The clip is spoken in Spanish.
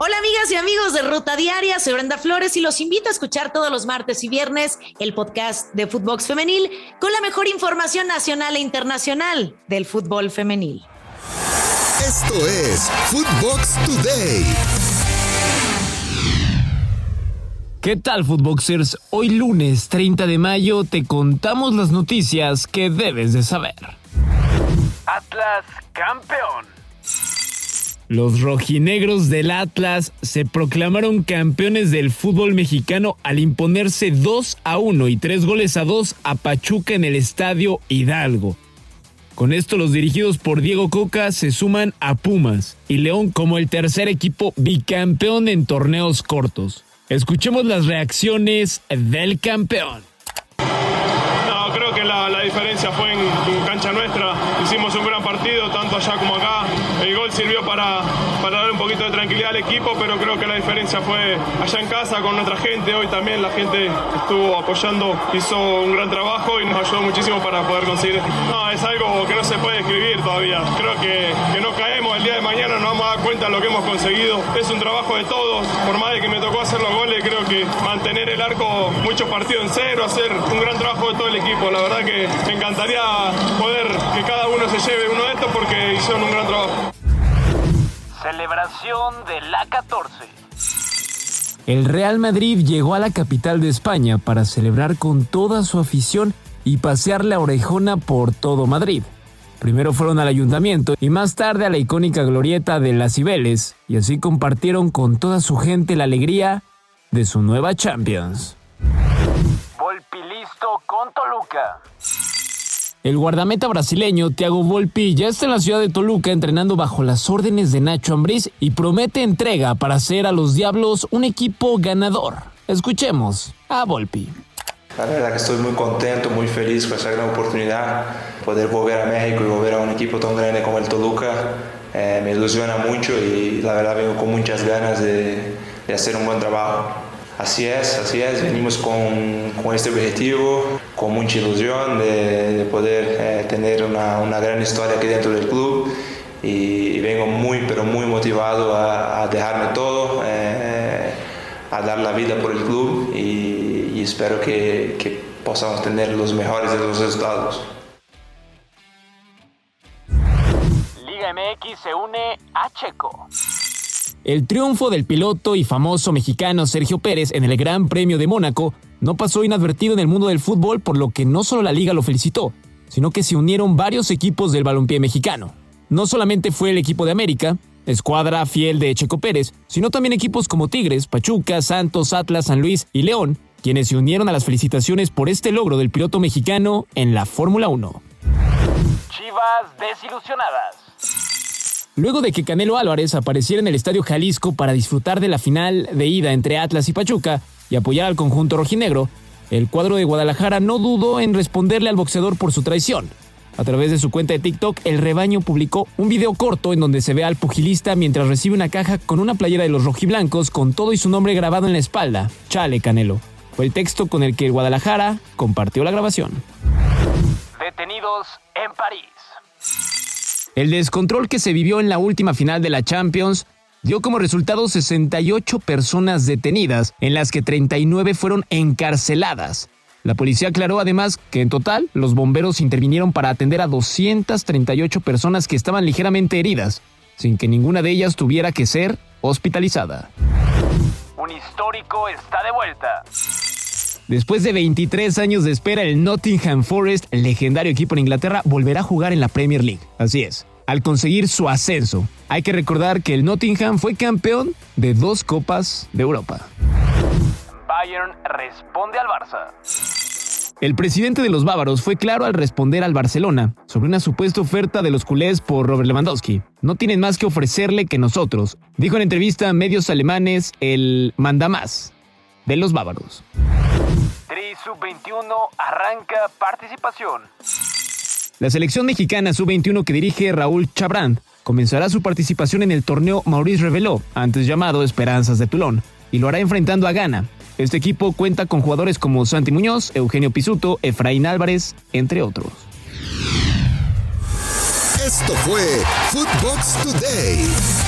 Hola amigas y amigos de Ruta Diaria, soy Brenda Flores y los invito a escuchar todos los martes y viernes el podcast de Footbox Femenil con la mejor información nacional e internacional del fútbol femenil. Esto es Footbox Today. ¿Qué tal, Footboxers? Hoy lunes 30 de mayo te contamos las noticias que debes de saber. Atlas campeón. Los rojinegros del Atlas se proclamaron campeones del fútbol mexicano al imponerse 2 a 1 y 3 goles a 2 a Pachuca en el estadio Hidalgo. Con esto los dirigidos por Diego Coca se suman a Pumas y León como el tercer equipo bicampeón en torneos cortos. Escuchemos las reacciones del campeón. No, creo que la, la diferencia fue en, en cancha nuestra. Hicimos un gran tanto allá como acá. El gol sirvió para, para dar un poquito de tranquilidad al equipo, pero creo que la diferencia fue allá en casa con nuestra gente. Hoy también la gente estuvo apoyando, hizo un gran trabajo y nos ayudó muchísimo para poder conseguir. No, es algo que no se puede escribir todavía. Creo que, que no caemos el día de mañana, nos vamos a dar cuenta de lo que hemos conseguido. Es un trabajo de todos. Por más de que me tocó hacer los goles, creo que mantener el arco muchos partidos en cero, hacer un gran trabajo de todo el equipo. La verdad que me encantaría poder se lleve uno de estos porque hicieron un gran trabajo. Celebración de la 14. El Real Madrid llegó a la capital de España para celebrar con toda su afición y pasear la orejona por todo Madrid. Primero fueron al ayuntamiento y más tarde a la icónica glorieta de las Cibeles y así compartieron con toda su gente la alegría de su nueva Champions. Volpi listo con Toluca. El guardameta brasileño Thiago Volpi ya está en la ciudad de Toluca entrenando bajo las órdenes de Nacho Ambriz y promete entrega para hacer a los Diablos un equipo ganador. Escuchemos a Volpi. La verdad que estoy muy contento, muy feliz con esa gran oportunidad. Poder volver a México y volver a un equipo tan grande como el Toluca eh, me ilusiona mucho y la verdad vengo con muchas ganas de, de hacer un buen trabajo. Así es, así es, venimos con, con este objetivo, con mucha ilusión de, de poder eh, tener una, una, gran historia aquí dentro del club y, y vengo muy, pero muy motivado a, a dejarme todo, eh, a dar la vida por el club y, y espero que, que podamos tener los mejores de los resultados. Liga MX se une a Checo. El triunfo del piloto y famoso mexicano Sergio Pérez en el Gran Premio de Mónaco no pasó inadvertido en el mundo del fútbol, por lo que no solo la liga lo felicitó, sino que se unieron varios equipos del balompié mexicano. No solamente fue el equipo de América, escuadra fiel de Checo Pérez, sino también equipos como Tigres, Pachuca, Santos, Atlas, San Luis y León, quienes se unieron a las felicitaciones por este logro del piloto mexicano en la Fórmula 1. Chivas desilusionadas. Luego de que Canelo Álvarez apareciera en el Estadio Jalisco para disfrutar de la final de ida entre Atlas y Pachuca y apoyar al conjunto rojinegro, el cuadro de Guadalajara no dudó en responderle al boxeador por su traición. A través de su cuenta de TikTok, el rebaño publicó un video corto en donde se ve al pugilista mientras recibe una caja con una playera de los rojiblancos con todo y su nombre grabado en la espalda. Chale, Canelo. Fue el texto con el que Guadalajara compartió la grabación. Detenidos en París. El descontrol que se vivió en la última final de la Champions dio como resultado 68 personas detenidas, en las que 39 fueron encarceladas. La policía aclaró además que en total los bomberos intervinieron para atender a 238 personas que estaban ligeramente heridas, sin que ninguna de ellas tuviera que ser hospitalizada. Un histórico está de vuelta. Después de 23 años de espera, el Nottingham Forest, legendario equipo en Inglaterra, volverá a jugar en la Premier League. Así es, al conseguir su ascenso. Hay que recordar que el Nottingham fue campeón de dos Copas de Europa. Bayern responde al Barça. El presidente de los bávaros fue claro al responder al Barcelona sobre una supuesta oferta de los culés por Robert Lewandowski. No tienen más que ofrecerle que nosotros, dijo en entrevista a medios alemanes el mandamás de los bávaros. Tri Sub-21 arranca participación. La selección mexicana Sub-21 que dirige Raúl Chabrán comenzará su participación en el torneo Maurice Reveló, antes llamado Esperanzas de Tulón, y lo hará enfrentando a Ghana. Este equipo cuenta con jugadores como Santi Muñoz, Eugenio Pisuto, Efraín Álvarez, entre otros. Esto fue Footbox Today.